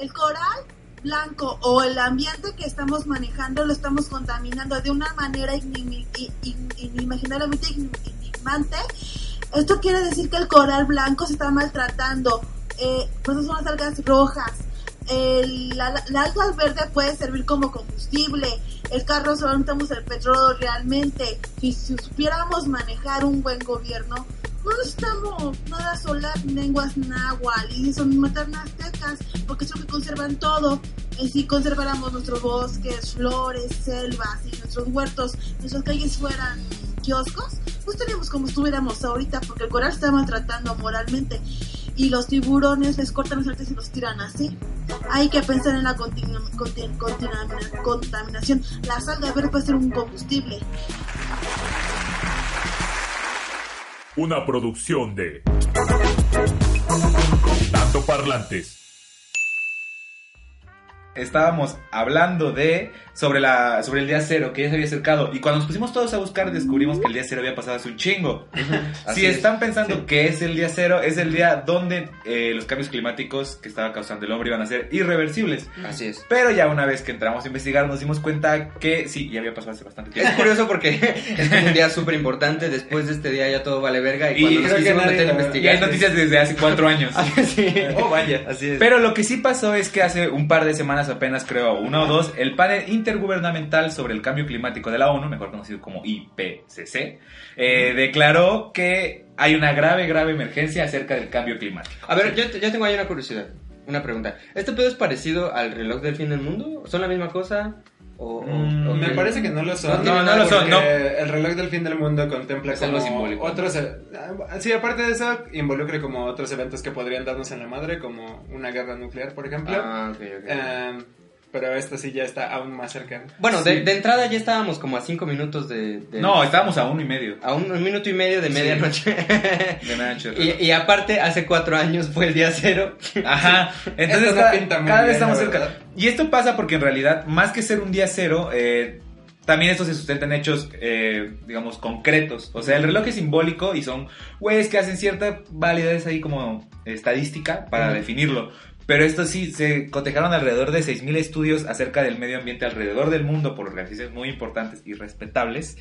el coral blanco o el ambiente que estamos manejando lo estamos contaminando de una manera inimaginablemente enigmante. Esto quiere decir que el coral blanco se está maltratando. Eh, pues son las algas rojas. El, la, alga verde puede servir como combustible. El carro solo necesitamos el petróleo realmente. Si supiéramos manejar un buen gobierno, necesitamos nada solar, lenguas náhuatl y son maternas aztecas, porque son que conservan todo. Y si conserváramos nuestros bosques, flores, selvas y nuestros huertos, nuestras calles fueran kioscos, pues estaríamos como estuviéramos ahorita, porque el coral está maltratando moralmente y los tiburones les cortan los artes y los tiran así. Hay que pensar en la contaminación. La sal de verde puede ser un combustible. Una producción de Tanto Parlantes estábamos hablando de sobre la sobre el día cero que ya se había acercado y cuando nos pusimos todos a buscar descubrimos que el día cero había pasado hace un chingo. si están pensando que es el día cero, es el día donde eh, los cambios climáticos que estaba causando el hombre iban a ser irreversibles. Así es. Pero ya una vez que entramos a investigar nos dimos cuenta que sí, ya había pasado hace bastante tiempo. Es curioso porque es un día súper importante, después de este día ya todo vale verga y cuando nos quisimos meter a investigar... hay noticias desde hace cuatro años. sí. Oh, vaya. Así es. Pero lo que sí pasó es que hace un par de semanas apenas creo, uno o dos, el panel intergubernamental sobre el cambio climático de la ONU, mejor conocido como IPCC, eh, declaró que hay una grave, grave emergencia acerca del cambio climático. A ver, yo, yo tengo ahí una curiosidad, una pregunta. ¿Este pedo es parecido al reloj del fin del mundo? ¿Son la misma cosa? O, mm, me parece que no lo son. No, no, lo son. No. El reloj del fin del mundo contempla es como simbólico. otros. E- ah, sí, aparte de eso, involucra como otros eventos que podrían darnos en la madre, como una guerra nuclear, por ejemplo. Ah, ok, ok. Em, pero esto sí ya está aún más cerca. Bueno, de, entrada ya estábamos como a cinco minutos de... No, estábamos a uno y medio. A un, minuto y medio de medianoche. de medianoche. y, y, aparte, hace cuatro años fue el día cero. Ajá. Entonces cada, vez estamos cerca. Y esto pasa porque en realidad, más que ser un día cero, eh, también esto se sustenta en hechos, eh, digamos, concretos. O sea, el reloj es simbólico y son güeyes que hacen cierta validez ahí como estadística para definirlo. Pero esto sí, se cotejaron alrededor de 6.000 estudios acerca del medio ambiente alrededor del mundo por organizaciones muy importantes y respetables.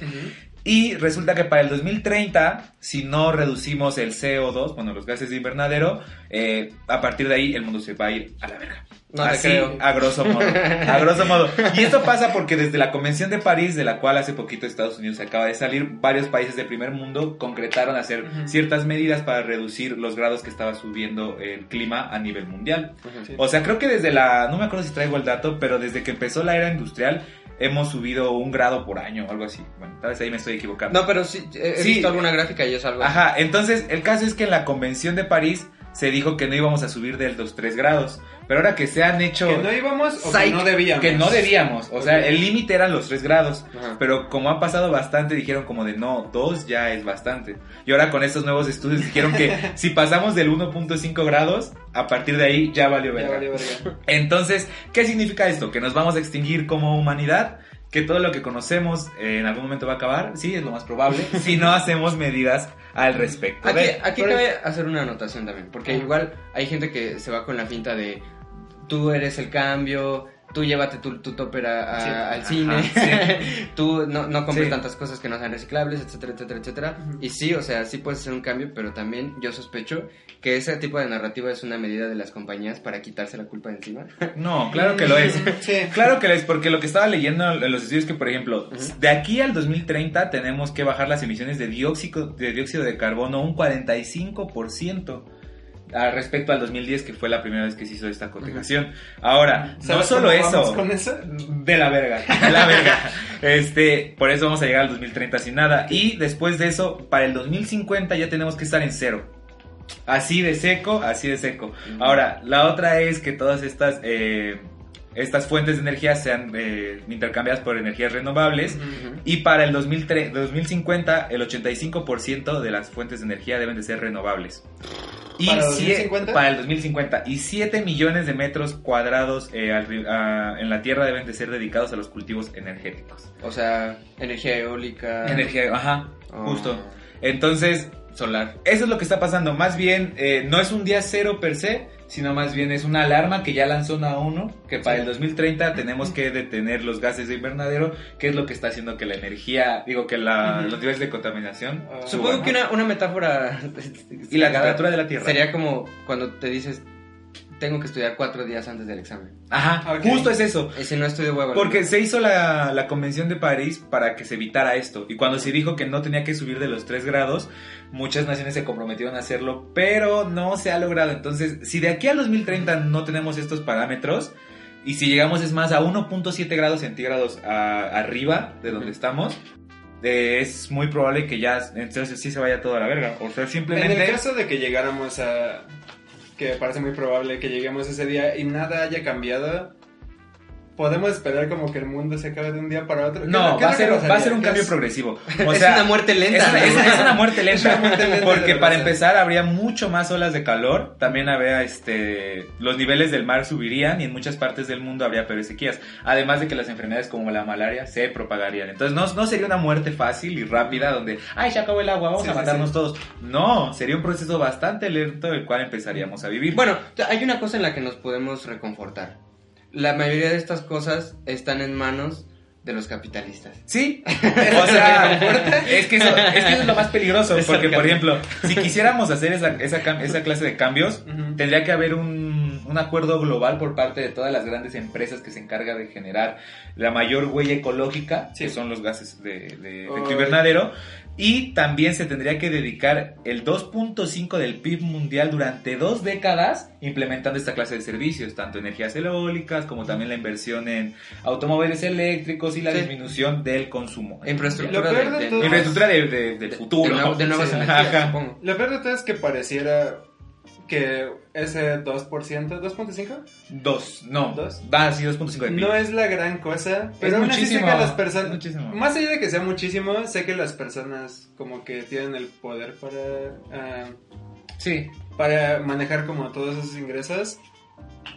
Y resulta que para el 2030, si no reducimos el CO2, bueno, los gases de invernadero, eh, a partir de ahí el mundo se va a ir a la verga. No Así, a grosso modo. A grosso modo. Y esto pasa porque desde la Convención de París, de la cual hace poquito Estados Unidos acaba de salir, varios países del primer mundo concretaron hacer ciertas medidas para reducir los grados que estaba subiendo el clima a nivel mundial. O sea, creo que desde la, no me acuerdo si traigo el dato, pero desde que empezó la era industrial, hemos subido un grado por año o algo así. Bueno, tal vez ahí me estoy equivocando. No, pero sí, he, visto alguna gráfica y es algo Ajá, entonces el caso es que en la Convención de París se dijo que no íbamos a subir del 2-3 grados. Pero ahora que se han hecho... Que no íbamos o que no debíamos. Que no debíamos. O sea, el límite eran los 3 grados. Pero como ha pasado bastante, dijeron como de no, 2 ya es bastante. Y ahora con estos nuevos estudios dijeron que si pasamos del 1.5 grados, a partir de ahí ya valió verga. Entonces, ¿qué significa esto? Que nos vamos a extinguir como humanidad que todo lo que conocemos eh, en algún momento va a acabar, sí, es lo más probable, si no hacemos medidas al respecto. Aquí, aquí cabe hacer una anotación también, porque igual hay gente que se va con la finta de tú eres el cambio, tú llévate tu, tu topper al cine, tú no, no compres tantas cosas que no sean reciclables, etcétera, etcétera, etcétera. Y sí, o sea, sí puedes hacer un cambio, pero también yo sospecho que ese tipo de narrativa es una medida de las compañías para quitarse la culpa de encima. No, claro que lo es. Claro que lo es, porque lo que estaba leyendo en los estudios es que, por ejemplo, de aquí al 2030 tenemos que bajar las emisiones de dióxido de, dióxido de carbono un 45% respecto al 2010, que fue la primera vez que se hizo esta cotejación. Ahora, no solo eso, con eso, de la verga, de la verga. este, por eso vamos a llegar al 2030 sin nada. Y después de eso, para el 2050 ya tenemos que estar en cero. Así de seco, así de seco. Ahora, la otra es que todas estas... Eh, estas fuentes de energía sean eh, intercambiadas por energías renovables y para el 2050 el 85% de las fuentes de energía deben de ser renovables. Y ¿Para, 2050? para el 2050. Y 7 millones de metros cuadrados eh, en la Tierra deben de ser dedicados a los cultivos energéticos. O sea, energía eólica. Energía, ajá, justo. Entonces, solar. Eso es lo que está pasando. Más bien, eh, no es un día cero per se, sino más bien es una alarma que ya lanzó a uno que para el 2030 tenemos que detener los gases de invernadero, que es lo que está haciendo que la energía, digo que la, los niveles de contaminación. Uh, Supongo que una, una metáfora... y la temperatura de la Tierra. Sería como cuando te dices, tengo que estudiar cuatro días antes del examen. Ajá, justo es eso. Si no estudio huevo. Porque se hizo la, la, convención de París para que se evitara esto. Y cuando se dijo que no tenía que subir de los 3 grados, muchas naciones se comprometieron a hacerlo, pero no se ha logrado. Entonces, si de aquí al 2030 no tenemos estos parámetros, y si llegamos es más a 1.7 grados centígrados arriba de donde estamos, eh, es muy probable que ya entonces sí se vaya todo a la verga. O sea, simplemente... En el caso de que llegáramos a que parece muy probable que lleguemos ese día y nada haya cambiado, podemos esperar como que el mundo se acabe de un día para otro. No, va, a ser, va a ser un cambio progresivo. O es una muerte lenta. Es, una muerte lenta. porque para empezar habría mucho más olas de calor. También habría este los niveles del mar subirían y en muchas partes del mundo habría peores sequías. Además de que las enfermedades como la malaria se propagarían. Entonces no, no sería una muerte fácil y rápida donde, ay, se acabó el agua, vamos a matarnos todos. No, sería un proceso bastante lento el cual empezaríamos a vivir. Bueno, hay una cosa en la que nos podemos reconfortar la mayoría de estas cosas están en manos de los capitalistas. Sí, o sea, es que, eso, es lo más peligroso, porque por ejemplo, si quisiéramos hacer esa, esa, clase de cambios, tendría que haber un, un, acuerdo global por parte de todas las grandes empresas que se encargan de generar la mayor huella ecológica, que son los gases de, de efecto invernadero, y también se tendría que dedicar el 2.5 del PIB mundial durante dos décadas implementando esta clase de servicios, tanto energías eólicas como también la inversión en automóviles eléctricos y la disminución del consumo. Infraestructura, de, infraestructura de, futuro. De, nuevas energías, Lo peor de todo es que pareciera que ese 2%, 2.5? 2, no. ¿2? Va, sí, 2.5 de No es la gran cosa, pero aún así sé que las personas... Muchísimo. Más allá de que sea muchísimo, sé que las personas como que tienen el poder para... Uh, sí. Para manejar como todos esos ingresos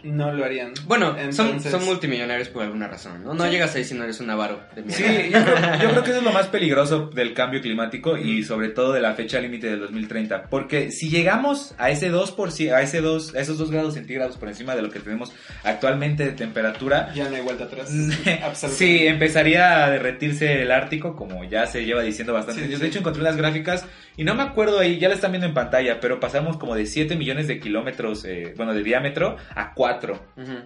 no lo harían. Bueno, son, son, multimillonarios por alguna razón, ¿no? No llegas ahí si no eres un avaro. sí, yo creo, que eso es lo más peligroso del cambio climático y sobre todo de la fecha límite del 2030. Porque si llegamos a ese 2%, a, ese 2, a esos 2 grados centígrados por encima de lo que tenemos actualmente de temperatura... Ya no hay vuelta atrás. sí, empezaría a derretirse el Ártico, como ya se lleva diciendo bastante. yo de hecho encontré unas gráficas y no me acuerdo ahí, ya la están viendo en pantalla, pero pasamos como de 7 millones de kilómetros, eh, bueno, de diámetro a 4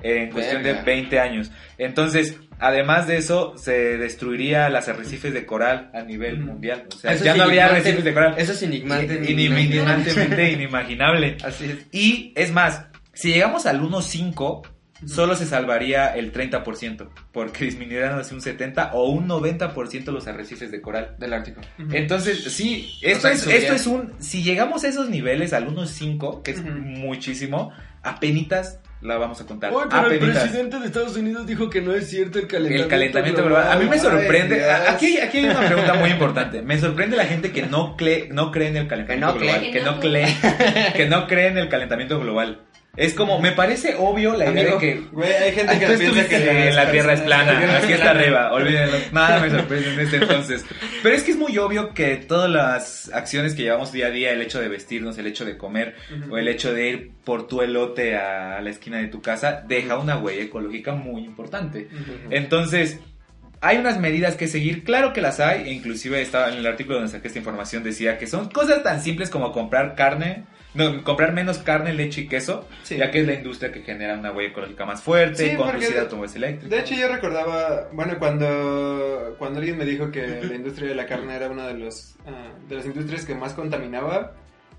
en cuestión de 20 años. Entonces, además de eso, se destruiría las arrecifes de coral a nivel mundial. O sea, ya no habría arrecifes de coral. Eso es enigmante. Inimaginablemente inimaginable. Así es. Y es más, si llegamos al 1.5 solo se salvaría el 30%, porque disminuirían así un 70 o un 90% los arrecifes de coral del Ártico. Entonces, sí, esto, es, esto es un... Si llegamos a esos niveles, al 1.5, que es muchísimo, apenitas la vamos a contar. pero el presidente de Estados Unidos dijo que no es cierto el calentamiento, el calentamiento global. A mí me sorprende. aquí, aquí hay una pregunta muy importante. Me sorprende la gente que no, cree, no cree en el calentamiento global. Que no, cree, que no cree en el calentamiento global. Es como, me parece obvio la idea de que. Güey, hay gente que piensa que la, Tierra es plana, aquí está arriba, olvídenlo. Nada me sorprende en este entonces. Pero es que es muy obvio que todas las acciones que llevamos día a día, el hecho de vestirnos, el hecho de comer, o el hecho de ir por tu elote a la esquina de tu casa, deja una huella ecológica muy importante. Entonces. Hay unas medidas que seguir, claro que las hay, e inclusive estaba en el artículo donde saqué esta información, decía que son cosas tan simples como comprar carne, no, comprar menos carne, leche y queso, ya que es la industria que genera una huella ecológica más fuerte, sí, conducir automóviles eléctricos. De hecho, yo recordaba, bueno, cuando, cuando alguien me dijo que la industria de la carne era una de, los, ah, de las industrias que más contaminaba,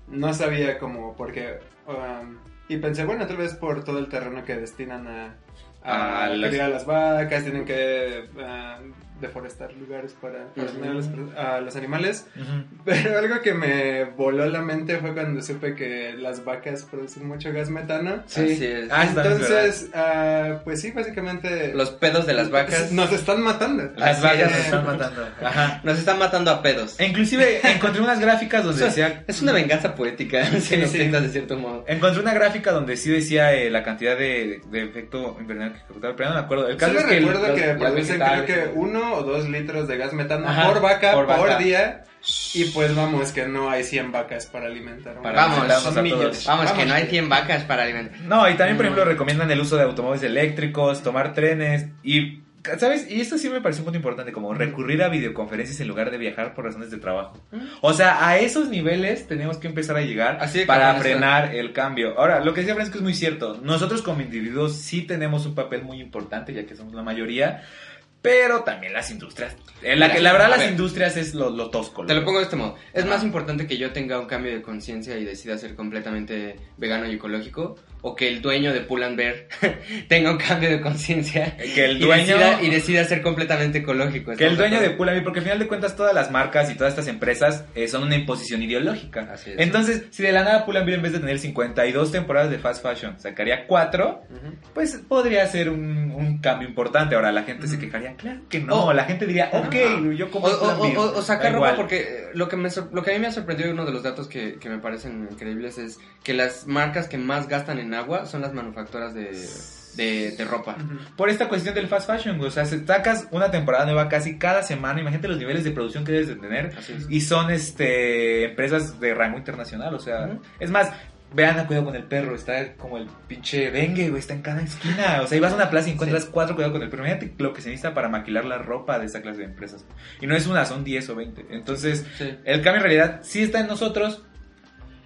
no sabía cómo, porque... Um, y pensé, bueno, tal vez por todo el terreno que destinan a, a, las... vacas, tienen que ah, deforestar lugares para, a, los, animales. Pero algo que me voló la mente fue cuando supe que las vacas producen mucho gas metano. Sí, ah, Entonces, uh, pues sí, básicamente... Los pedos de las vacas... Nos están matando. Las vacas nos están matando. Ajá. Nos están matando a pedos. E inclusive encontré unas gráficas donde decía... Es una venganza poética, si sí, de cierto modo. Encontré una gráfica donde sí decía eh, la cantidad de, de efecto invernadero que pero no me acuerdo. El caso es que... recuerdo que producen creo que uno uno o dos litros de gas metano por vaca por, día. Y pues vamos, que no hay 100 vacas para alimentar. vamos, Vamos, que no hay 100 vacas para alimentar. No, y también, por ejemplo, recomiendan el uso de automóviles eléctricos, tomar trenes y ¿Sabes? Y esto sí me parece un punto importante, como recurrir a videoconferencias en lugar de viajar por razones de trabajo. O sea, a esos niveles tenemos que empezar a llegar para frenar el cambio. Ahora, lo que decía Francisco es muy cierto. Nosotros como individuos sí tenemos un papel muy importante, ya que somos la mayoría, pero también las industrias. En la, que, la verdad, las industrias es lo, lo tosco. Te lo pongo de este modo. Es más importante que yo tenga un cambio de conciencia y decida ser completamente vegano y ecológico o que el dueño de Pull Bear tenga un cambio de conciencia que el dueño y decida, ser completamente ecológico. Que el dueño de Pull Bear, porque al final de cuentas todas las marcas y todas estas empresas eh, son una imposición ideológica. Entonces, si de la nada Pull Bear en vez de tener 52 temporadas de fast fashion sacaría 4, pues podría ser un, un, cambio importante. Ahora la gente se quejaría, claro que no, la gente diría, ok, yo como o, o, sacar ropa porque lo que, me, lo que a mí me ha sorprendido uno de los datos que, que me parecen increíbles es que las marcas que más gastan en agua son las manufacturas de, de, ropa. Por esta cuestión del fast fashion, O sea, se sacas una temporada nueva casi cada semana. Imagínate los niveles de producción que debes de tener. Y son este empresas de rango internacional. O sea, es más, vean, cuidado con el perro. Está como el pinche dengue, güey. Está en cada esquina. O sea, ibas a una plaza y encuentras cuatro, cuidado con el perro. Imagínate lo que se necesita para maquilar la ropa de esa clase de empresas. Y no es una, son 10 o 20. Entonces, el cambio en realidad sí está en nosotros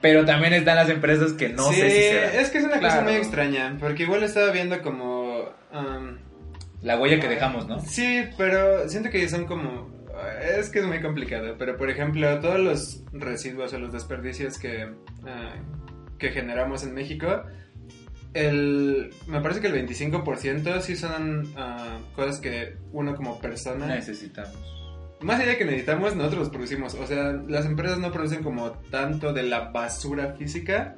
pero también están las empresas que no sé si es que es una cosa muy extraña, porque igual estaba viendo como... Um, la huella que dejamos, ¿no? Sí, pero siento que son como... Es que es muy complicado, pero por ejemplo, todos los residuos o los desperdicios que, uh, que generamos en México, el, me parece que el 25% sí son uh, cosas que uno como persona necesitamos más allá de que necesitamos, nosotros los producimos. O sea, las empresas no producen como tanto de la basura física,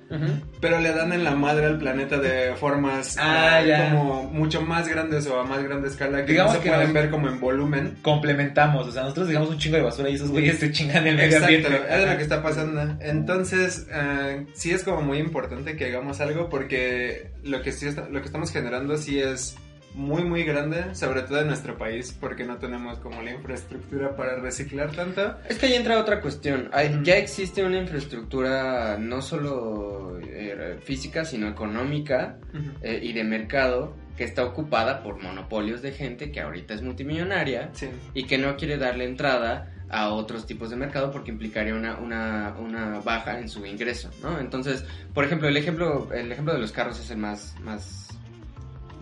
pero le dan en la madre al planeta de formas ah, como mucho más grandes o a más grande escala que digamos no se pueden ver como en volumen. Complementamos, o sea, nosotros digamos un chingo de basura y esos güeyes se chingan el medio ambiente. Exacto, es lo que está pasando. Entonces, uh, sí es como muy importante que hagamos algo porque lo que, sí lo que estamos generando sí es muy muy grande, sobre todo en nuestro país, porque no tenemos como la infraestructura para reciclar tanto. Es que ahí entra otra cuestión. Ya existe una infraestructura no solo eh, física, sino económica eh, y de mercado que está ocupada por monopolios de gente que ahorita es multimillonaria y que no quiere darle entrada a otros tipos de mercado porque implicaría una, una, una baja en su ingreso, ¿no? Entonces, por ejemplo, el ejemplo, el ejemplo de los carros es el más, más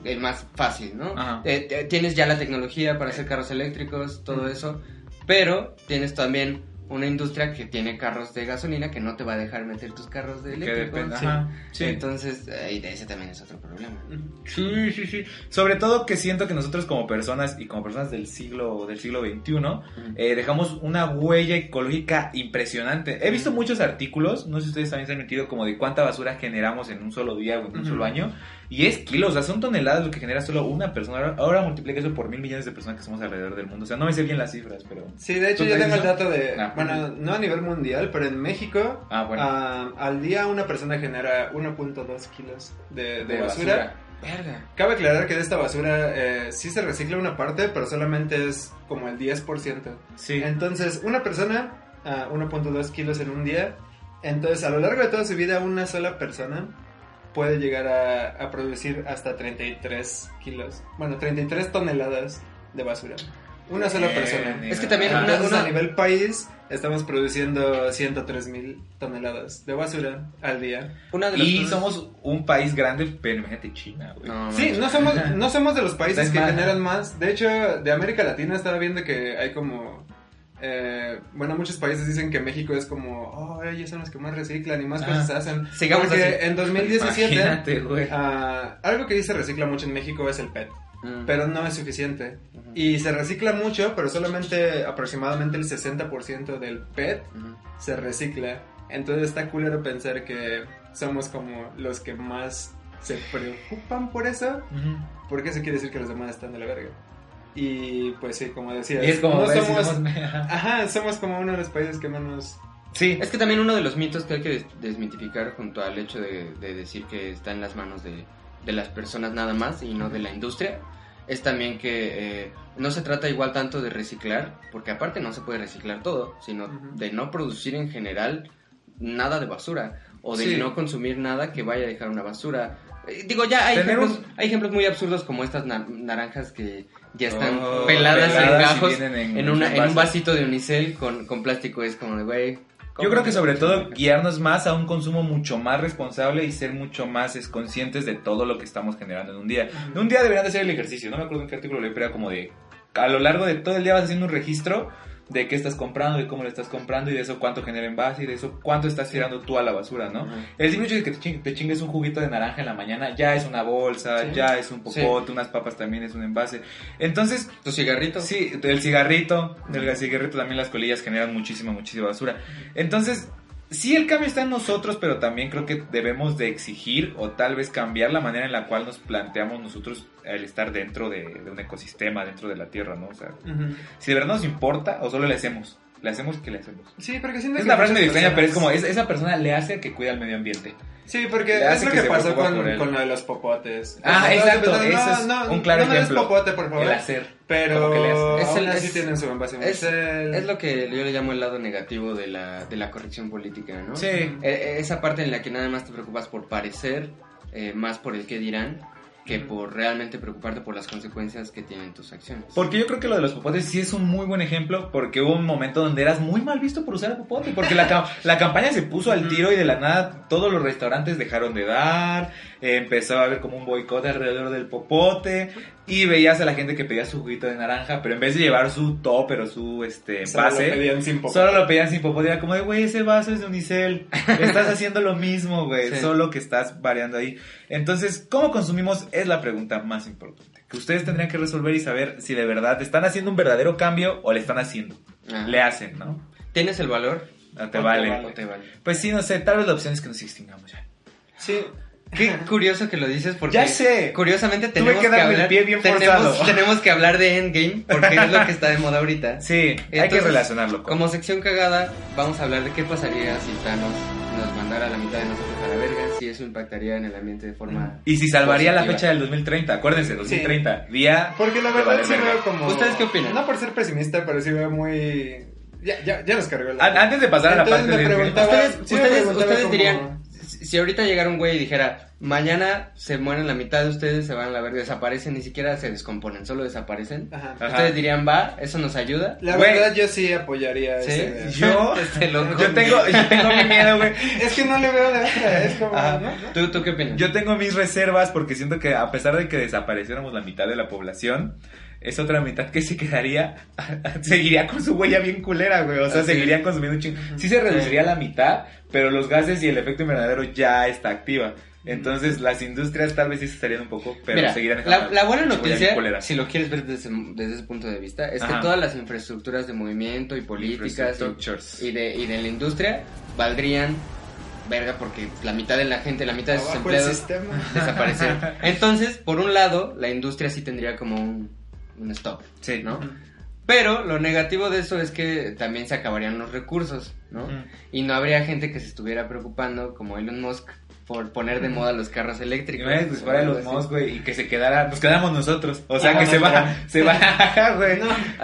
el más fácil, ¿no? Eh, tienes ya la tecnología para hacer carros eléctricos, todo eso, pero tienes también una industria que tiene carros de gasolina que no te va a dejar meter tus carros de eléctricos. Sí. Entonces, ahí ese también es otro problema. Sí, sí, sí. Sobre todo que siento que nosotros como personas y como personas del siglo del siglo XXI eh, dejamos una huella ecológica impresionante. He visto muchos artículos, no sé si ustedes también se han metido como de cuánta basura generamos en un solo día o en un solo año. Y es kilos, o sea, son toneladas lo que genera solo una persona. Ahora, multiplica eso por mil millones de personas que somos alrededor del mundo. O sea, no me sé bien las cifras, pero... Sí, de hecho yo tengo el dato de... Ah, bueno, no a nivel mundial, pero en México, ah, bueno. Ah, al día una persona genera 1.2 kilos de, basura. Verga. Cabe aclarar que de esta basura eh, sí se recicla una parte, pero solamente es como el 10%. Sí. Entonces, una persona, 1.2 kilos en un día. Entonces, a lo largo de toda su vida, una sola persona puede llegar a, producir hasta 33 kilos, bueno, 33 toneladas de basura. Una sola persona. Es que también a nivel país estamos produciendo 103 mil toneladas de basura al día. y somos un país grande, pero imagínate China, güey. sí, no somos, no somos de los países que generan más. De hecho, de América Latina estaba viendo que hay como eh, bueno, muchos países dicen que México es como, oh, ellos son los que más reciclan y más cosas hacen. Sigamos Porque en 2017, ah, algo que dice recicla mucho en México es el PET. Mm. Pero no es suficiente. Y se recicla mucho, pero solamente aproximadamente el 60% del PET se recicla. Entonces está culero pensar que somos como los que más se preocupan por eso. Porque eso quiere decir que los demás están de la verga. Y pues sí, como decía, como somos, ajá, somos como uno de los países que menos... Sí. Es que también uno de los mitos que hay que desmitificar junto al hecho de, decir que está en las manos de, las personas nada más y no de la industria es también que eh, no se trata igual tanto de reciclar, porque aparte no se puede reciclar todo, sino de no producir en general nada de basura o de no consumir nada que vaya a dejar una basura. Eh, digo, ya hay ejemplos, hay ejemplos muy absurdos como estas naranjas que ya están oh, peladas, en gajos en, un vasito de unicel con, con plástico. Es como de, güey, yo creo que sobre todo guiarnos más a un consumo mucho más responsable y ser mucho más conscientes de todo lo que estamos generando en un día. En un día deberían de hacer el ejercicio. No me acuerdo en qué artículo leí, pero era como de a lo largo de todo el día vas haciendo un registro de qué estás comprando, de cómo lo estás comprando y de eso cuánto genera envase y de eso cuánto estás tirando tú a la basura, ¿no? El simple hecho de que te, chingues un juguito de naranja en la mañana ya es una bolsa, ya es un popote, unas papas también es un envase. Entonces... ¿Tu cigarrito? Sí, el cigarrito, el cigarrito también las colillas generan muchísima, muchísima basura. Entonces, sí el cambio está en nosotros, pero también creo que debemos de exigir o tal vez cambiar la manera en la cual nos planteamos nosotros el estar dentro de, un ecosistema, dentro de la Tierra, ¿no? O sea, si de verdad nos importa o solo le hacemos. Le hacemos que le hacemos. Sí, porque siento es una frase medio extraña, pero es como esa persona le hace que cuida el medio ambiente. Sí, porque es lo que, pasó con, con, lo de los popotes. Ah, exacto. No, es un claro no ejemplo. No popote, por favor. El hacer. Pero es el, así tienen su envase. Es, es, lo que yo le llamo el lado negativo de la, de la corrección política, ¿no? Sí. E, e, esa parte en la que nada más te preocupas por parecer, eh, más por el que dirán que por realmente preocuparte por las consecuencias que tienen tus acciones. Porque yo creo que lo de los popotes sí es un muy buen ejemplo, porque hubo un momento donde eras muy mal visto por usar el popote, porque la, la campaña se puso al tiro y de la nada todos los restaurantes dejaron de dar, empezó a haber como un boicot alrededor del popote y veías a la gente que pedía su juguito de naranja, pero en vez de llevar su top, pero su este solo lo pedían sin popote. Solo lo pedían sin popote, era como de, güey, ese vaso es de unicel, estás haciendo lo mismo, güey, solo que estás variando ahí. Entonces, ¿cómo consumimos? Es la pregunta más importante, que ustedes tendrían que resolver y saber si de verdad están haciendo un verdadero cambio o le están haciendo. Le hacen, ¿no? ¿Tienes el valor? No te, vale. te vale. Pues sí, no sé, tal vez la opción es que nos extingamos ya. Sí, Qué curioso que lo dices porque ya sé. curiosamente tenemos que, hablar tenemos, que hablar de Endgame porque es lo que está de moda ahorita. Sí, hay que relacionarlo. Como sección cagada, vamos a hablar de qué pasaría si Thanos nos mandara a la mitad de nosotros a la verga, si eso impactaría en el ambiente de forma Y si salvaría la fecha del 2030, acuérdense, 2030, día Porque la verdad sí veo como ¿Ustedes qué opinan? No por ser pesimista, pero sí veo muy ya, ya, ya nos cargó la... Antes de pasar a la parte de... Ustedes, ustedes, ustedes dirían, si ahorita llegara un güey y dijera, mañana se mueren la mitad de ustedes, se van a la verga, desaparecen, ni siquiera se descomponen, solo desaparecen. Ustedes dirían, va, eso nos ayuda. La verdad, yo sí apoyaría ¿Sí? Yo, este yo tengo, yo tengo mi miedo, güey. Es que no le veo la otra, es como, ¿Tú, ¿Tú qué opinas? Yo tengo mis reservas porque siento que a pesar de que desapareciéramos la mitad de la población, es otra mitad que se quedaría, seguiría con su huella bien culera, güey. O sea, seguirían consumiendo un chingo. Sí se reduciría la mitad, pero los gases y el efecto invernadero ya está activa. Entonces las industrias tal vez sí se estarían un poco, pero seguirían la, la buena noticia, si lo quieres ver desde, ese punto de vista, es que todas las infraestructuras de movimiento y políticas y, de, y de la industria valdrían verga porque la mitad de la gente, la mitad de sus empleados desaparecen. Entonces, por un lado, la industria sí tendría como un un stop. Sí. ¿No? Pero lo negativo de eso es que también se acabarían los recursos, ¿no? Y no habría gente que se estuviera preocupando, como Elon Musk, por poner de moda los carros eléctricos. pues para Elon Musk, güey, y que se quedara, nos quedamos nosotros. O sea, que se, va, se va, güey,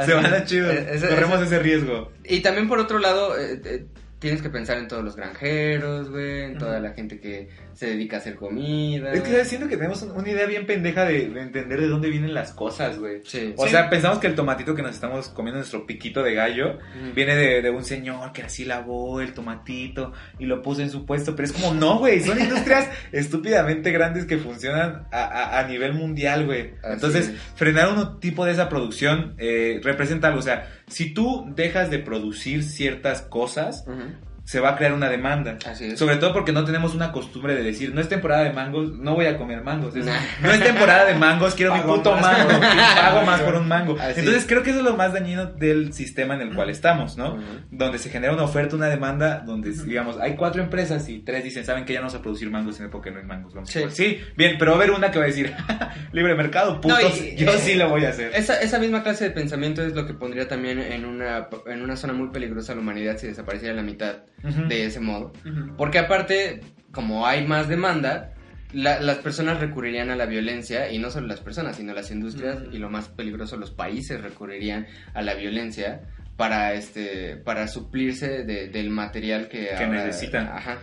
se van a chido. Corremos ese riesgo. Y también por otro lado, eh, eh, tienes que pensar en todos los granjeros, güey, en toda la gente que se dedica a hacer comida. Es que siento que tenemos una idea bien pendeja de, entender de dónde vienen las cosas, güey. Sí. O sea, pensamos que el tomatito que nos estamos comiendo, nuestro piquito de gallo, viene de, un señor que así lavó el tomatito y lo puso en su puesto, pero es como, no, güey, son industrias estúpidamente grandes que funcionan a, nivel mundial, güey. Entonces, frenar un tipo de esa producción eh, representa algo, o sea, si tú dejas de producir ciertas cosas, se va a crear una demanda. Sobre todo porque no tenemos una costumbre de decir, no es temporada de mangos, no voy a comer mangos. no es temporada de mangos, quiero mi puto mango, pago más por un mango. Entonces creo que eso es lo más dañino del sistema en el cual estamos, ¿no? Donde se genera una oferta, una demanda, donde digamos, hay cuatro empresas y tres dicen, saben que ya no vamos a producir mangos en época no hay mangos. sí. bien, pero va a haber una que va a decir, libre mercado, putos, yo sí lo voy a hacer. Esa, esa misma clase de pensamiento es lo que pondría también en una, en una zona muy peligrosa a la humanidad si desapareciera la mitad de ese modo. Porque aparte, como hay más demanda, las personas recurrirían a la violencia, y no solo las personas, sino las industrias, y lo más peligroso, los países recurrirían a la violencia para este para suplirse del material que, que necesitan. Ajá.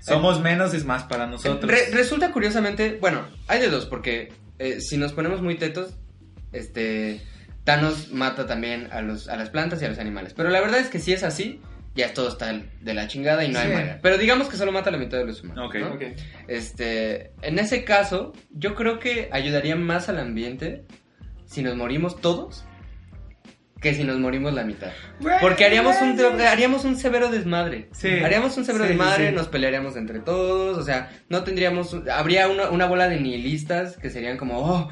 Somos menos es más para nosotros. resulta curiosamente, bueno, hay de dos, porque eh, si nos ponemos muy tetos, este Thanos mata también a los a las plantas y a los animales. Pero la verdad es que si es así, ya todo está de la chingada y no hay manera. Pero digamos que solo mata a la mitad de los humanos. Este, en ese caso, yo creo que ayudaría más al ambiente si nos morimos todos que si nos morimos la mitad. Porque haríamos un, haríamos un severo desmadre. Sí. Haríamos un severo desmadre, nos pelearíamos entre todos, o sea, no tendríamos, habría una, una, bola de nihilistas que serían como, oh,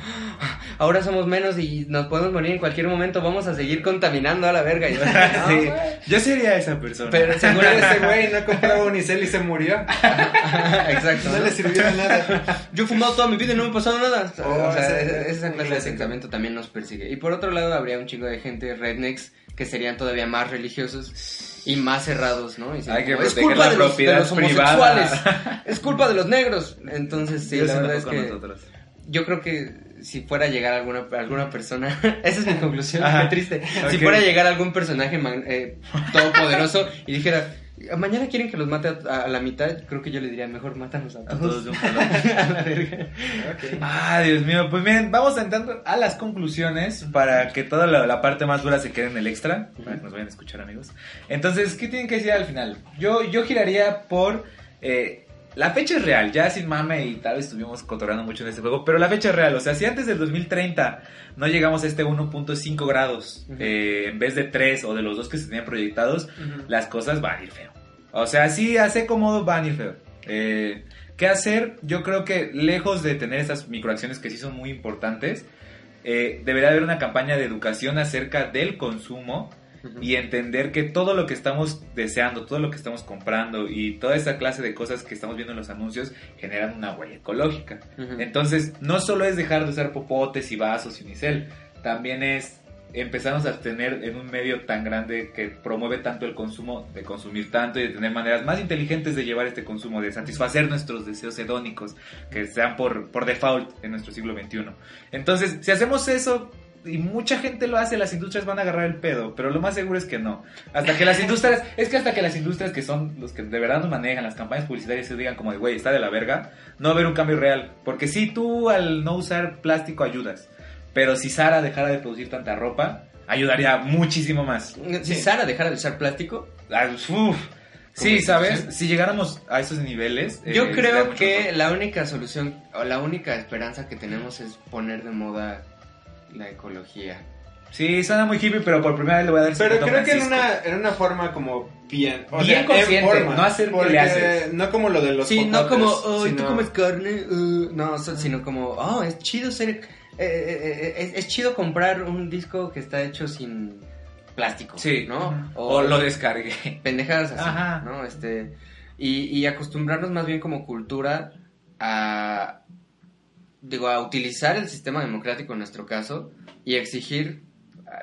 ahora somos menos y nos podemos morir en cualquier momento, vamos a seguir contaminando a la verga. sí. Yo sería esa persona. Pero seguro ese güey no compraba unicel y se murió. Exacto. No, le sirvió de nada. Yo he fumado toda mi vida y no me ha pasado nada. Oh, o sea, esa clase de pensamiento también nos persigue. Y por otro lado, habría un chingo de gente rednecks que serían todavía más religiosos y más cerrados, ¿no? Hay que es culpa de los, de los, homosexuales, es culpa de los negros. Entonces, sí, la verdad es que yo creo que si fuera a llegar alguna alguna persona, esa es mi conclusión, qué triste. Si fuera a llegar algún personaje eh, todopoderoso y dijera, Mañana quieren que los mate a, la mitad. Creo que yo le diría, mejor mátanos a todos. A todos la verga. Ah, Dios mío. Pues miren, vamos entrando a las conclusiones para que toda la, parte más dura se quede en el extra. Para que nos vayan a escuchar, amigos. Entonces, ¿qué tienen que decir al final? Yo, yo giraría por. Eh, la fecha es real, ya sin mame y tal vez estuvimos cotorando mucho en este juego, pero la fecha es real, o sea, si antes del 2030 no llegamos a este 1.5 grados eh, en vez de 3 o de los dos que se tenían proyectados, las cosas van a ir feo. O sea, sí, hace cómodo van a ir feo. Eh, ¿Qué hacer? Yo creo que lejos de tener estas microacciones que sí son muy importantes, eh, debería haber una campaña de educación acerca del consumo y entender que todo lo que estamos deseando, todo lo que estamos comprando y toda esa clase de cosas que estamos viendo en los anuncios generan una huella ecológica. Entonces, no solo es dejar de usar popotes y vasos y unicel, también es empezarnos a tener en un medio tan grande que promueve tanto el consumo, de consumir tanto y de tener maneras más inteligentes de llevar este consumo, de satisfacer nuestros deseos hedónicos que sean por, por default en nuestro siglo XXI. Entonces, si hacemos eso, y mucha gente lo hace, las industrias van a agarrar el pedo, pero lo más seguro es que no. Hasta que las industrias, es que hasta que las industrias que son los que de verdad nos manejan las campañas publicitarias se digan como de, güey, está de la verga, no va a haber un cambio real. Porque si tú al no usar plástico ayudas, pero si Sara dejara de producir tanta ropa, ayudaría muchísimo más. Si Sara dejara de usar plástico, ah, Sí, ¿sabes? Si llegáramos a esos niveles... Yo eh, creo que la única solución o la única esperanza que tenemos es poner de moda la ecología. Sí, suena muy hippie, pero por primera vez le voy a dar Pero creo que en una, en una forma como bien. O bien consciente, no hacer que le haces. No como lo de los Sí, no como, oh, tú comes carne. Uh, no, sino como, oh, es chido ser. Eh, eh, eh, es, chido comprar un disco que está hecho sin plástico. Sí. ¿No? O, lo descargué. Pendejadas así. ¿No? Este. Y, y acostumbrarnos más bien como cultura a digo, a utilizar el sistema democrático en nuestro caso y exigir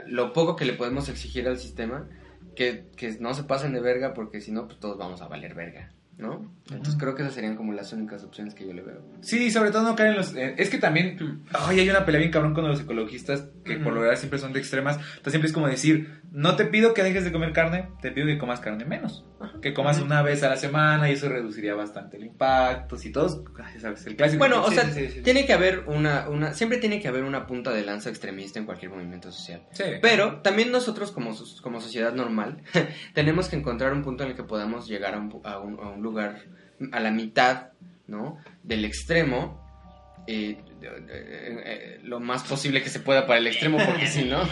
lo poco que le podemos exigir al sistema, que, que no se pasen de verga porque si no, pues todos vamos a valer verga. ¿No? Entonces creo que esas serían como las únicas opciones que yo le veo. Sí, sobre todo no caen en los... Eh, es que también, ay, hay una pelea bien cabrón con los ecologistas que por lo general siempre son de extremas. Entonces siempre es como decir, no te pido que dejes de comer carne, te pido que comas carne menos. Que comas una vez a la semana y eso reduciría bastante el impacto. Si todos, sabes, el clásico. Bueno, o sea, tiene que haber una, una... Siempre tiene que haber una punta de lanza extremista en cualquier movimiento social. Pero también nosotros como, como sociedad normal tenemos que encontrar un punto en el que podamos llegar a un, a un lugar a la mitad, ¿no? Del extremo, eh, eh, lo más posible que se pueda para el extremo, porque si no,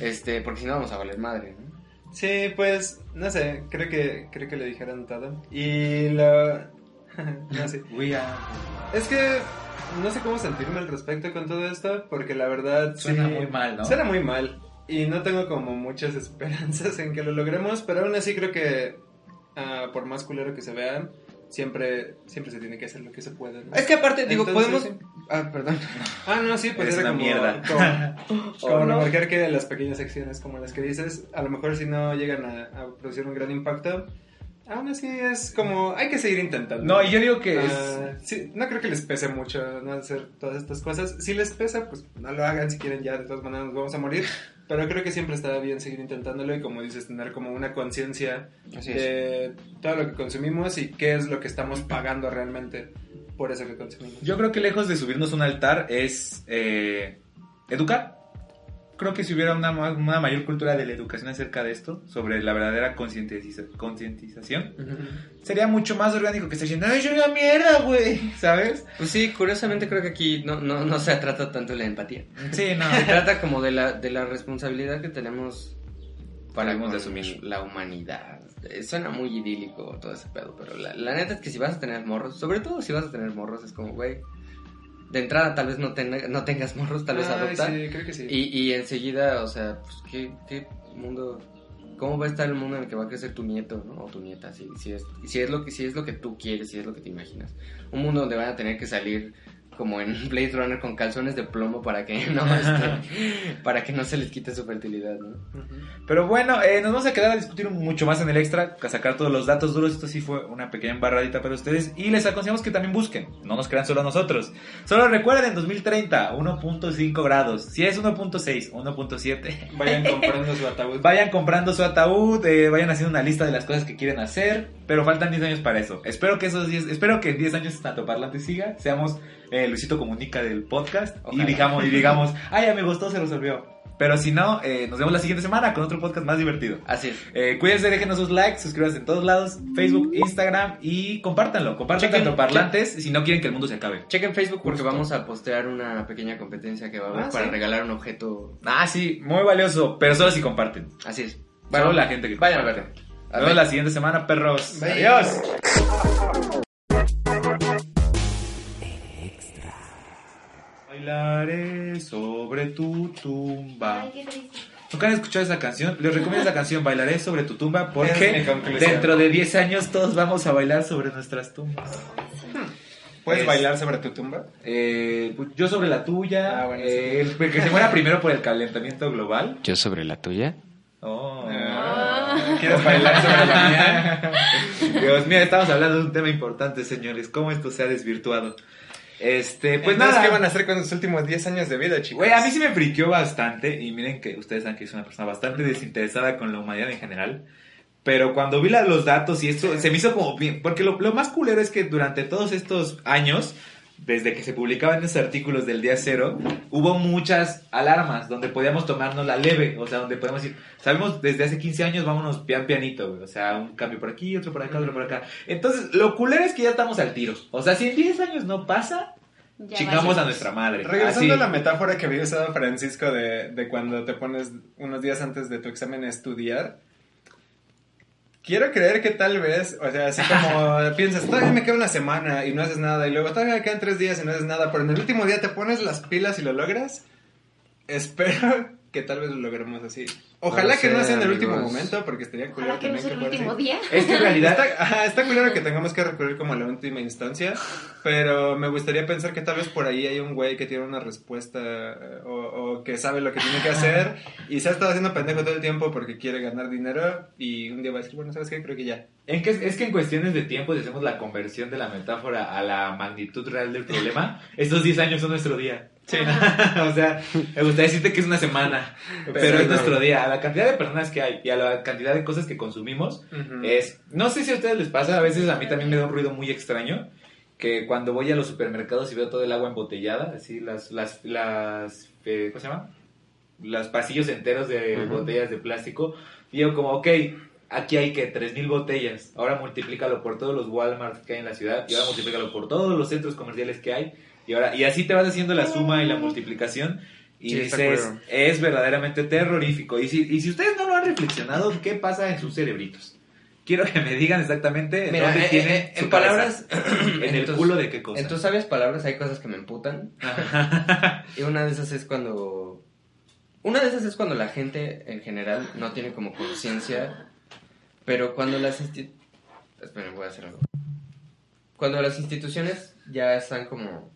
este, porque si no vamos a valer madre, ¿no? Sí, pues, no sé, creo que, creo que le dijeron todo. Y lo... no sé. Es que no sé cómo sentirme al respecto con todo esto, porque la verdad... Suena muy mal, ¿no? Suena muy mal. Y no tengo como muchas esperanzas en que lo logremos, pero aún así creo que Ah, por más culero que se vean, siempre, siempre se tiene que hacer lo que se puede. Es que aparte, digo, podemos... Ah, perdón. Ah, no, sí, pues es era como, mierda. como, marcar que las pequeñas acciones como las que dices, a lo mejor si no llegan a, producir un gran impacto, aún así es como, hay que seguir intentando. No, y yo digo que ah, no creo que les pese mucho no hacer todas estas cosas. Si les pesa, pues no lo hagan si quieren ya, de todas maneras nos vamos a morir. Pero creo que siempre está bien seguir intentándolo y como dices, tener como una conciencia de todo lo que consumimos y qué es lo que estamos pagando realmente por eso que consumimos. Yo creo que lejos de subirnos un altar es eh, educar creo que si hubiera una, una, mayor cultura de la educación acerca de esto, sobre la verdadera concientización, sería mucho más orgánico que estar diciendo, ¡ay, yo una mierda, güey! ¿Sabes? Pues sí, curiosamente creo que aquí no, no, no se trata tanto de la empatía. Sí, no. Se trata como de la, de la responsabilidad que tenemos para de asumir la humanidad. Eh, suena muy idílico todo ese pedo, pero la, la neta es que si vas a tener morros, sobre todo si vas a tener morros, es como, güey de entrada tal vez no, no tengas morros, tal vez adoptar. Sí, creo que sí. Y, y enseguida, o sea, pues ¿qué, qué mundo, cómo va a estar el mundo en el que va a crecer tu nieto, ¿no? O tu nieta, si, si, es, si, es lo que, si es lo que tú quieres, si es lo que te imaginas. Un mundo donde van a tener que salir como en Blade Runner con calzones de plomo para que no este, para que no se les quite su fertilidad ¿no? pero bueno eh, nos vamos a quedar a discutir mucho más en el extra a sacar todos los datos duros. Esto sí fue una pequeña embarradita para ustedes. Y les aconsejamos que también busquen. No nos crean solo a nosotros. Solo recuerden en 2030 1.5 grados. Si es 1.6 1.7 vayan comprando su ataúd. vayan comprando su ataúd eh, vayan haciendo una lista de las cosas que quieren hacer pero faltan 10 años para eso. Espero que esos 10 espero que en 10 años tanto parlante siga. Seamos eh, Luisito Comunica del podcast y digamos, y digamos, ay, ya me gustó, se resolvió. Pero si no, eh, nos vemos la siguiente semana con otro podcast más divertido. Así es. Eh, cuídense, déjenos sus likes, suscríbanse en todos lados, Facebook, Instagram y compártanlo. Compartan tanto parlantes si no quieren que el mundo se acabe. Chequen Facebook porque vamos a postear una pequeña competencia que va a haber ah, para regalar un objeto. Ah, sí, muy valioso, pero solo si comparten. Así es. Solo la gente que Vayan a verlo. Nos vemos la siguiente semana, perros. Adiós. Bailaré sobre tu tumba. ¿Nunca han escuchado esa canción? Les recomiendo esa canción, Bailaré sobre tu tumba, porque dentro de 10 años todos vamos a bailar sobre nuestras tumbas. ¿Puedes bailar sobre tu tumba? Eh, pues, yo sobre la tuya. Ah, bueno, eh, que se muera primero por el calentamiento global. ¿Yo sobre la tuya? Oh. Ah. ¿Quieres bailar sobre la mía? Dios mío, estamos hablando de un tema importante, señores. ¿Cómo esto se ha desvirtuado? Este, pues nada. ¿qué van a hacer con sus últimos 10 años de vida, chicos? Güey, a mí sí me friqueó bastante. Y miren que ustedes saben que soy una persona bastante desinteresada con la humanidad en general. Pero cuando vi los datos y esto, se me hizo como bien. Porque lo, lo más culero es que durante todos estos años desde que se publicaban esos artículos del día cero, hubo muchas alarmas donde podíamos tomarnos la leve, o sea, donde podemos decir, sabemos desde hace 15 años, vámonos pian pianito, o sea, un cambio por aquí, otro por acá, otro por acá. Entonces, lo culero es que ya estamos al tiro. O sea, si en 10 años no pasa, chingamos a nuestra madre. Regresando a la metáfora que había usado Francisco de, de cuando te pones unos días antes de tu examen a estudiar, Quiero creer que tal vez, o sea, así como piensas, todavía me queda una semana y no haces nada, y luego todavía me quedan tres días y no haces nada, pero en el último día te pones las pilas y lo logras. Espero que tal vez lo logremos así. Ojalá que no sea en el último momento, porque estaría culero que no sea el último día. Es que en realidad está, está culero que tengamos que recurrir como a la última instancia, pero me gustaría pensar que tal vez por ahí hay un güey que tiene una respuesta eh, o, que sabe lo que tiene que hacer y se ha estado haciendo pendejo todo el tiempo porque quiere ganar dinero y un día va a decir, bueno, ¿sabes qué? Creo que ya. En que, es que en cuestiones de tiempo, si hacemos la conversión de la metáfora a la magnitud real del problema, estos 10 años son nuestro día. Sí, o sea, me gustaría decirte que es una semana, pero, es nuestro día. A la cantidad de personas que hay y a la cantidad de cosas que consumimos, es. No sé si a ustedes les pasa, a veces a mí también me da un ruido muy extraño. Que cuando voy a los supermercados y veo todo el agua embotellada, así, las. las, las eh, ¿Cómo se llama? Los pasillos enteros de botellas de plástico, digo como, ok, aquí hay que 3.000 botellas, ahora multiplícalo por todos los Walmart que hay en la ciudad y ahora multiplícalo por todos los centros comerciales que hay y, ahora, y así te vas haciendo la suma y la multiplicación. Y dices, es verdaderamente terrorífico. Y si, y si ustedes no lo han reflexionado, ¿qué pasa en sus cerebritos? Quiero que me digan exactamente Mira, dónde eh, tiene eh, en palabras en el culo de qué cosa. En tus sabias palabras hay cosas que me emputan. y una de esas es cuando una de esas es cuando la gente en general no tiene como conciencia, pero cuando las Esperen, voy a hacer algo. Cuando las instituciones ya están como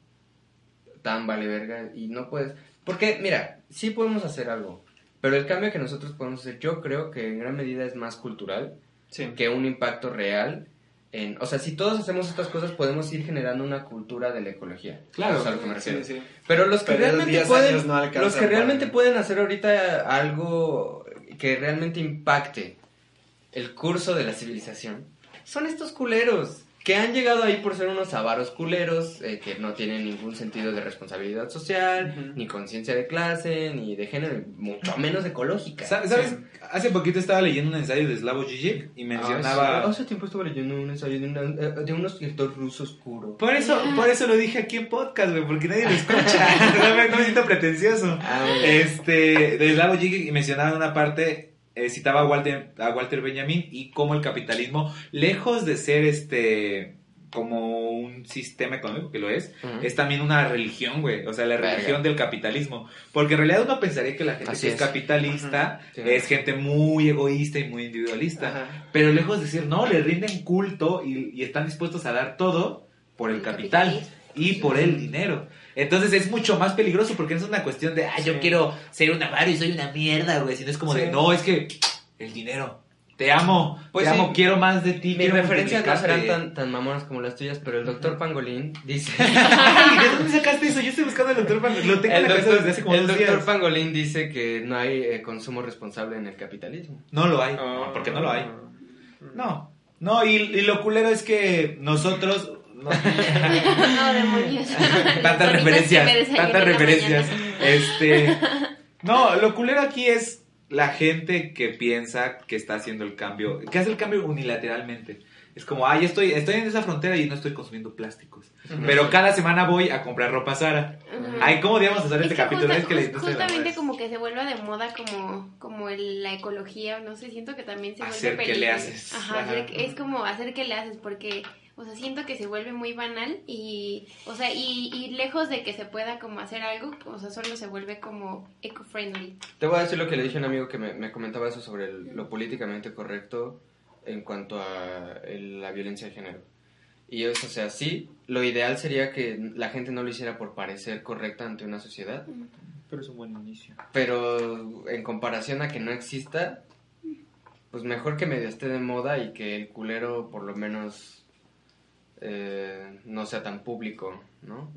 tan vale verga y no puedes... Porque, mira, sí podemos hacer algo, pero el cambio que nosotros podemos hacer, yo creo que en gran medida es más cultural que un impacto real en, o sea, si todos hacemos estas cosas podemos ir generando una cultura de la ecología. Claro, que me refiero. Pero los que realmente pueden los que realmente pueden hacer ahorita algo que realmente impacte el curso de la civilización son estos culeros que han llegado ahí por ser unos avaros culeros eh, que no tienen ningún sentido de responsabilidad social, ni conciencia de clase, ni de género, mucho menos ecológica. ¿Sabes? Hace poquito estaba leyendo un ensayo de Slavoj Žižek y mencionaba... hace tiempo estaba leyendo un ensayo de, eh, de un escritor ruso oscuro. Por eso, por eso lo dije aquí en podcast, güey, porque nadie lo escucha. no, me siento pretencioso. Ah, este, de Slavoj Žižek y mencionaba una parte eh, citaba a Walter, a Walter Benjamin y cómo el capitalismo, lejos de ser este como un sistema económico que lo es, es también una religión, güey. O sea, la religión del capitalismo. Porque en realidad uno pensaría que la gente que es, capitalista es gente muy egoísta y muy individualista. Pero lejos de decir, no, le rinden culto y, están dispuestos a dar todo por el, capital y por el dinero. Entonces es mucho más peligroso porque no es una cuestión de, ay, yo quiero ser un avaro y soy una mierda, güey. Sino es como de, no, es que el dinero. Te amo, pues te amo, quiero más de ti. Mis referencias no serán tan, tan mamonas como las tuyas, pero el doctor Pangolín dice... ¿De dónde sacaste eso? Yo estoy buscando al doctor Pangolín. Lo tengo en la doctor, desde hace como El doctor Pangolín dice que no hay eh, consumo responsable en el capitalismo. No lo hay, oh. porque no lo hay. No, no, y, y lo culero es que nosotros no, demonios. tantas referencias, tantas referencias. Este, no, lo culero aquí es la gente que piensa que está haciendo el cambio, que hace el cambio unilateralmente. Es como, ay, estoy, estoy en esa frontera y no estoy consumiendo plásticos. Pero cada semana voy a comprar ropa Sara. Ay, ¿cómo digamos hacer este capítulo? es que justamente como que se vuelva de moda como, como la ecología, no sé, siento que también se vuelve Hacer que le haces. Ajá, es como hacer que le haces porque o sea, siento que se vuelve muy banal y, o sea, y, y, lejos de que se pueda como hacer algo, o sea, solo se vuelve como eco-friendly. Te voy a decir lo que le dije a un amigo que me, comentaba eso sobre lo políticamente correcto en cuanto a la violencia de género. Y eso, o sea, sí, lo ideal sería que la gente no lo hiciera por parecer correcta ante una sociedad. Pero es un buen inicio. Pero en comparación a que no exista, pues mejor que medio esté de moda y que el culero por lo menos eh, no sea tan público, ¿no?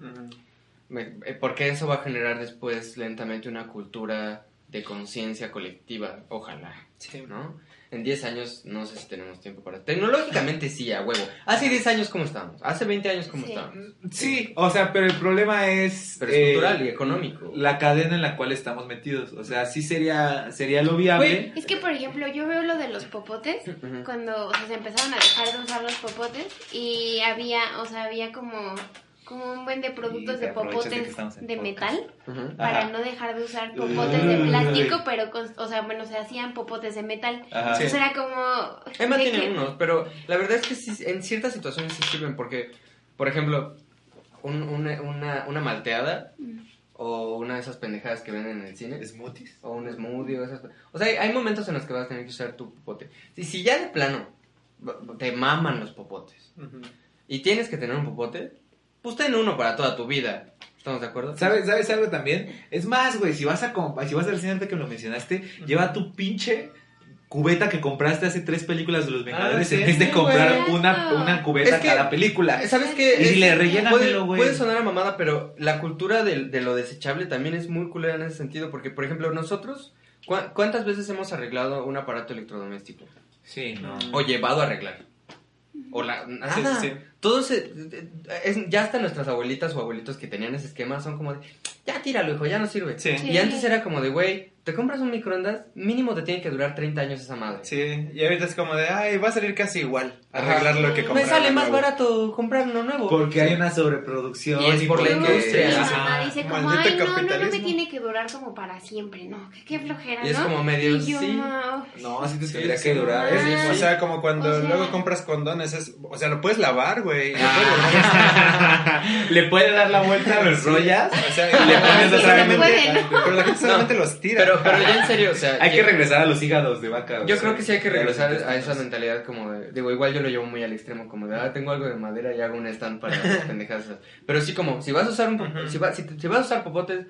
Eh, porque eso va a generar después lentamente una cultura de conciencia colectiva, ojalá, ¿no? En 10 años no sé si tenemos tiempo para... Tecnológicamente sí, a huevo. Hace 10 años ¿cómo estábamos? Hace 20 años ¿cómo estábamos? Sí, o sea, pero el problema es... Pero cultural y eh, económico. La cadena en la cual estamos metidos. O sea, sí sería, sería lo viable. es que, por ejemplo, yo veo lo de los popotes, cuando se empezaron a dejar de usar los popotes y había, o sea, había como como un buen de productos de popotes de metal para no dejar de usar popotes de plástico, pero, o sea, bueno, se hacían popotes de metal. Entonces era como... Emma tiene unos, pero la verdad es que sí, en ciertas situaciones sí sirven porque, por ejemplo, una, una, malteada mm. o una de esas pendejadas que venden en el cine. ¿Smoothies? O un smoothie. O, esas, o sea, hay, momentos en los que vas a tener que usar tu popote. Y si ya de plano te maman los popotes y tienes que tener un popote, pues ten uno para toda tu vida. ¿Estamos de acuerdo? ¿Sabes, ¿Sabes algo también? Es más, güey, si vas a si vas al cine que me lo mencionaste, lleva tu pinche cubeta que compraste hace tres películas de los Vengadores ah, en vez de comprar una, una cubeta cada película. ¿Sabes qué? Y le rellenan puede, güey. Puede sonar a mamada, pero la cultura de, de, lo desechable también es muy culera en ese sentido. Porque, por ejemplo, nosotros, ¿cuántas veces hemos arreglado un aparato electrodoméstico? Sí, no. O llevado a arreglar. O la, nada. Sí, Todos, ya hasta nuestras abuelitas o abuelitos que tenían ese esquema son como de, ya tíralo, hijo, ya no sirve. Y antes era como de, güey, te compras un microondas, mínimo te tiene que durar 30 años esa madre. Sí, y ahorita es como de, ay, va a salir casi igual arreglar lo que comprar. Me sale más barato comprar uno nuevo. Porque hay una sobreproducción. Y es por la industria. dice como, ay, no, no, no me tiene que durar como para siempre, no, qué, flojera, ¿no? Y es como medio, sí. No, así te tendría que durar. o sea, como cuando luego compras condones, es, o sea, lo puedes lavar, güey. Le puede dar la vuelta a los rollas. O sea, le pones otra vez. Pero la gente solamente los tira. Pero, ya en serio, o sea. Hay que regresar a los hígados de vaca. Yo creo que sí hay que regresar a esa mentalidad como de. Digo, igual yo lo llevo muy al extremo, como de, ah, tengo algo de madera y hago un stand para pendejadas. Pero sí, como, si vas a usar un. Si, si, vas a usar popotes,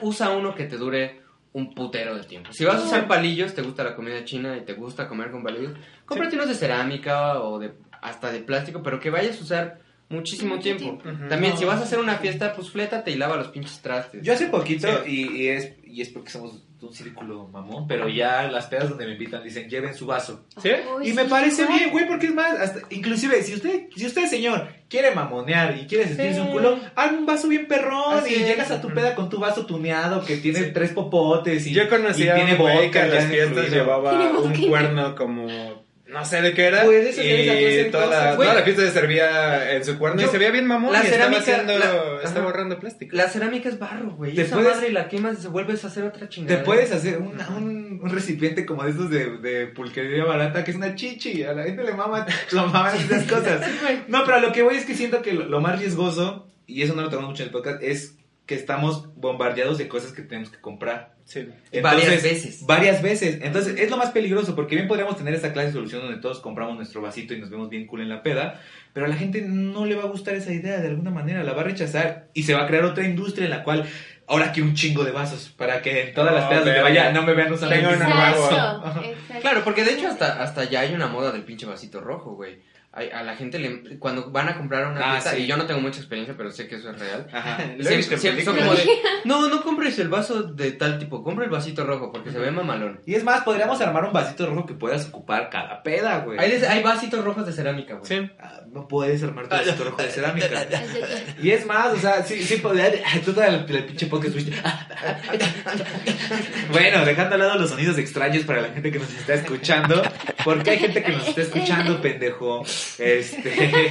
usa uno que te dure un putero de tiempo. Si vas a usar palillos, te gusta la comida china y te gusta comer con palillos, cómprate unos de cerámica o de hasta de plástico, pero que vayas a usar muchísimo tiempo. También, si vas a hacer una fiesta, pues flétate y lava los pinches trastes. Yo hace poquito, y, es, y es porque somos un círculo mamón, pero ya las pedas donde me invitan dicen lleven su vaso. ¿Sí? y me parece bien, güey, porque es más, hasta, inclusive si usted, si usted señor quiere mamonear y quiere sentirse un culo, haz un vaso bien perrón y llegas a tu peda con tu vaso tuneado que tiene tres popotes y, Yo conocía y tiene vodka en las fiestas llevaba un cuerno como no sé de qué era. Pues y toda la, toda la, fiesta se servía en su cuerno y se veía bien mamón. La y cerámica, estaba, haciendo, estaba borrando plástico. La cerámica es barro, güey. Te esa puedes, madre la quemas y se vuelves a hacer otra chingada. Te puedes hacer un, un, recipiente como de esos de, de, pulquería barata que es una chichi. A la gente le mama, lo maman esas cosas. no, pero lo que voy es que siento que lo, más riesgoso, y eso no lo tomamos mucho en el podcast, es que estamos bombardeados de cosas que tenemos que comprar. Sí. varias veces. Varias veces. Entonces, es lo más peligroso, porque bien podríamos tener esta clase de solución donde todos compramos nuestro vasito y nos vemos bien cool en la peda, pero a la gente no le va a gustar esa idea de alguna manera, la va a rechazar y se va a crear otra industria en la cual ahora quiero un chingo de vasos para que en todas las pedas donde vaya no me vean usando un vaso. Claro, porque de hecho hasta, hasta ya hay una moda del pinche vasito rojo, güey a la gente le, cuando van a comprar una ah, y yo no tengo mucha experiencia pero sé que eso es real. Siempre, son como de no no compres el vaso de tal tipo compra el vasito rojo porque se ve mamalón y es más podríamos armar un vasito rojo que puedas ocupar cada peda güey. Hay, hay vasitos rojos de cerámica güey. Sí. Ah, no puedes armar tu vasito rojo de cerámica. Y es más o sea sí sí podría tú el, el pinche podcast bueno dejando al lado los sonidos extraños para la gente que nos está escuchando porque hay gente que nos está escuchando pendejo este.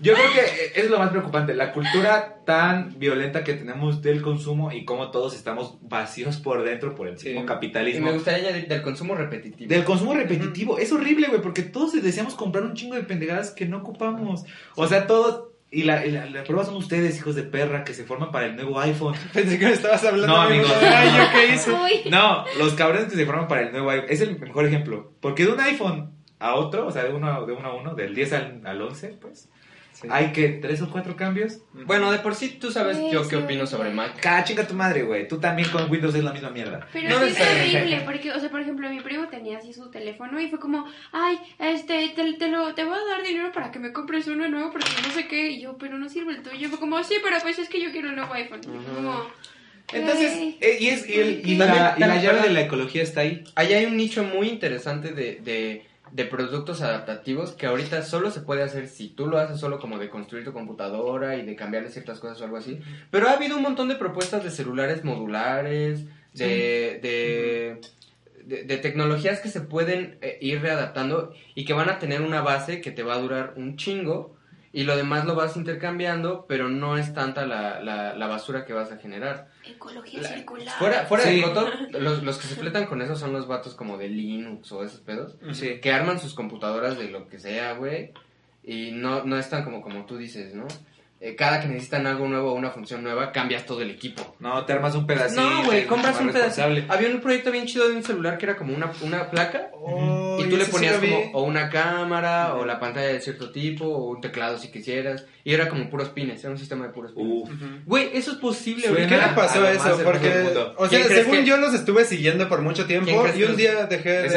Yo creo que es lo más preocupante, la cultura tan violenta que tenemos del consumo y cómo todos estamos vacíos por dentro por el mismo capitalismo. Y me gustaría añadir del consumo repetitivo. Del consumo repetitivo, es horrible, güey, porque todos deseamos comprar un chingo de pendejadas que no ocupamos. O sea, todos y la, la, prueba son ustedes, hijos de perra, que se forman para el nuevo iPhone. Pensé que me estabas hablando. No, amigos. ¿qué hice? No, los cabrones que se forman para el nuevo iPhone. Es el mejor ejemplo. Porque de un iPhone a otro, o sea, de uno, de uno a uno, del 10 al, al 11, pues. Hay que tres o cuatro cambios. Bueno, de por sí tú sabes yo qué opino sobre Mac. Cada chinga tu madre, güey. Tú también con Windows es la misma mierda. Pero no sí es horrible, porque, o sea, por ejemplo, mi primo tenía así su teléfono y fue como, ay, este, te, te, lo, te voy a dar dinero para que me compres uno nuevo porque no sé qué. Y yo, pero no sirve el tuyo. Fue como, sí, pero pues es que yo quiero un nuevo iPhone. Como, entonces, eh, y, es, y, el, y, la, y la llave de la ecología está ahí. Ahí hay un nicho muy interesante de, de de productos adaptativos que ahorita solo se puede hacer si tú lo haces solo como de construir tu computadora y de cambiarle ciertas cosas o algo así. Pero ha habido un montón de propuestas de celulares modulares, de, de, tecnologías que se pueden eh, ir readaptando y que van a tener una base que te va a durar un chingo y lo demás lo vas intercambiando, pero no es tanta la, la, basura que vas a generar. Ecología circular. Fuera, fuera de coto, los, los, que se fletan con eso son los vatos como de Linux o esos pedos, que arman sus computadoras de lo que sea, güey, y no, no están como, como tú dices, ¿no? Eh, cada que necesitan algo nuevo o una función nueva, cambias todo el equipo. No, te armas un pedacito. No, güey, compras un pedacito. Había un proyecto bien chido de un celular que era como una, una placa. y tú le ponías como o una cámara, o la pantalla de cierto tipo, o un teclado si quisieras. Y era como puros pines, era un sistema de puros pines. Güey, eso es posible. ¿Qué le pasó a eso? Porque, o sea, según yo los estuve siguiendo por mucho tiempo y un día dejé de...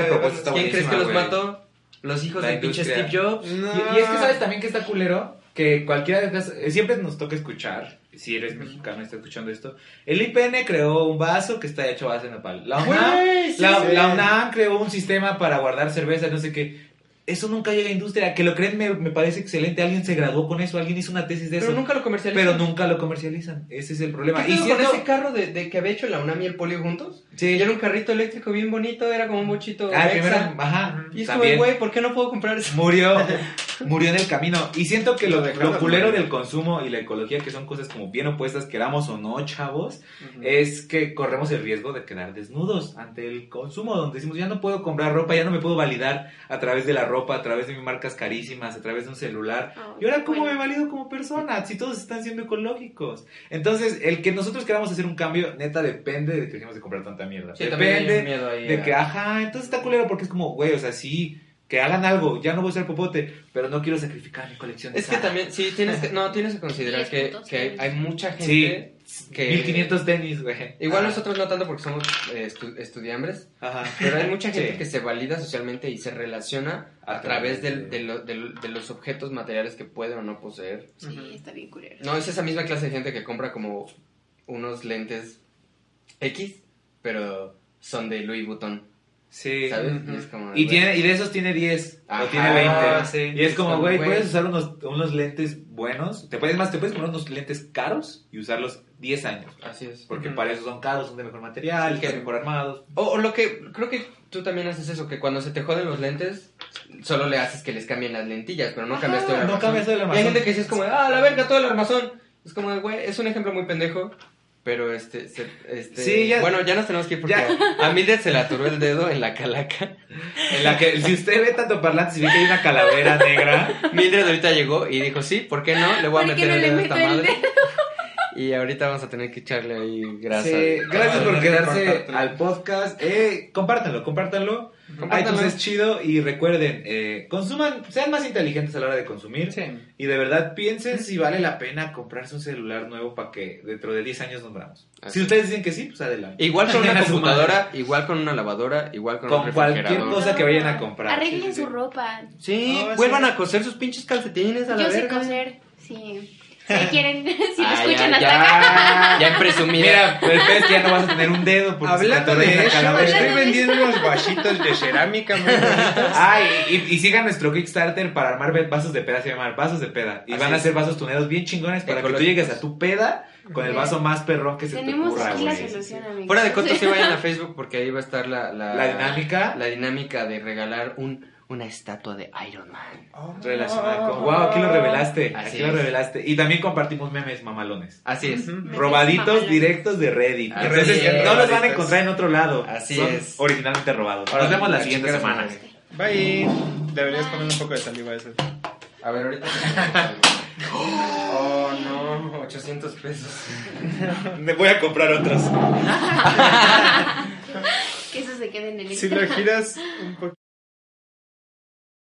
¿Quién crees que los mató? Los hijos de pinche Steve Jobs. Y, y es que sabes también que está culero que cualquiera de eh, siempre nos toca escuchar, si eres mexicano y estás escuchando esto, el IPN creó un vaso que está hecho a base de nopal. La UNAM, la, UNAM creó un sistema para guardar cerveza, no sé qué eso nunca llega a industria. Que lo creen me, parece excelente. Alguien se graduó con eso, alguien hizo una tesis de eso. Pero nunca lo comercializan. Pero nunca lo comercializan. Ese es el problema. ¿Y con ese carro de, de, que había hecho la UNAM y el polio juntos? Sí. Y era un carrito eléctrico bien bonito, era como un mochito. Ah, primero, ajá. Y es como, güey, ¿por qué no puedo comprar eso? Murió, murió en el camino. Y siento que lo, lo culero del consumo y la ecología, que son cosas como bien opuestas, queramos o no, chavos, es que corremos el riesgo de quedar desnudos ante el consumo, donde decimos, ya no puedo comprar ropa, ya no me puedo validar a través de la ropa, a través de mi marcas carísimas, a través de un celular. y ahora, ¿cómo me valido como persona? Si todos están siendo ecológicos. Entonces, el que nosotros queramos hacer un cambio, neta, depende de que dejemos de comprar tanta mierda. depende de que, ajá, entonces está culero porque es como, güey, o sea, sí que hagan algo, ya no voy a usar popote, pero no quiero sacrificar mi colección. es que también, sí, tienes que, no, tienes que considerar que, que hay, mucha gente que... 1500 tenis, güey. Igual nosotros no tanto porque somos eh, estudiambres, Ajá. pero hay mucha gente que se valida socialmente y se relaciona a, través de, de, los objetos materiales que puede o no poseer. Sí, está bien curioso. No, es esa misma clase de gente que compra como unos lentes X, pero son de Louis Vuitton. Sí. ¿Sabes? y, tiene, y de esos tiene 10 o tiene 20. Y es como, güey, puedes usar unos, unos lentes buenos. Te puedes, más, te puedes poner unos lentes caros y usarlos 10 años. Así es. Porque para eso son caros, son de mejor material, que mejor armados. O, lo que creo que tú también haces eso, que cuando se te joden los lentes, solo le haces que les cambien las lentillas, pero no cambias todo el armazón. No cambias todo el armazón. Y hay gente que dice es como, ah, la verga, todo el armazón. Es como, güey, es un ejemplo muy pendejo, pero este, este sí, ya, bueno, ya nos tenemos que ir porque a Mildred se le atoró el dedo en la calaca. En la que, si usted ve tanto parlante, si ve que hay una calavera negra. Mildred ahorita llegó y dijo, sí, ¿por qué no? Le voy a meter el dedo a esta madre. Y ahorita vamos a tener que echarle ahí gracias. Sí, gracias por quedarse al podcast. Eh, compártanlo, compártanlo. iTunes es chido y recuerden, eh, consuman, sean más inteligentes a la hora de consumir. Y de verdad piensen si vale la pena comprarse un celular nuevo para que dentro de 10 años nombramos. Si ustedes dicen que sí, pues adelante. Igual con una computadora, igual con una lavadora, igual con, con cualquier cosa que vayan a comprar. Arreglen su ropa. Sí, vuelvan a coser sus pinches calcetines a la Yo sé coser, sí. Si quieren, si lo escuchan hasta acá. Ya presumida. Mira, pez ya no vas a tener un dedo. Porque Hablando de eso, estoy vendiendo unos vasitos de cerámica muy bonitos. Ah, y, y, sigan nuestro Kickstarter para armar vasos de peda, se llama Vasos de Peda. Y van a ser vasos tuneados bien chingones para que tú llegues a tu peda con el vaso más perrón que se te ocurra, güey. amigos. Fuera de costo, sí vayan a Facebook porque ahí va a estar la, la, la dinámica. La dinámica de regalar un una estatua de Iron Man. Oh, relacionada con. ¡Wow! Aquí lo revelaste. aquí lo revelaste. Y también compartimos memes mamalones. Así es. Robaditos directos de Reddit. Entonces, no los van a encontrar en otro lado. Así es. Originalmente robados. Nos vemos la siguiente semana. Bye. Deberías poner un poco de saliva a eso. A ver, ahorita. oh, no. 800 pesos. Me voy a comprar otros. que eso se quede en el Si lo giras un poco.